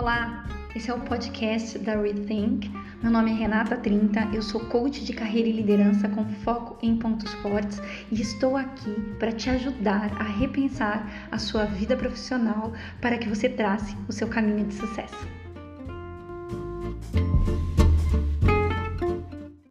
Olá, esse é o podcast da Rethink. Meu nome é Renata Trinta, eu sou coach de carreira e liderança com foco em pontos fortes e estou aqui para te ajudar a repensar a sua vida profissional para que você trace o seu caminho de sucesso.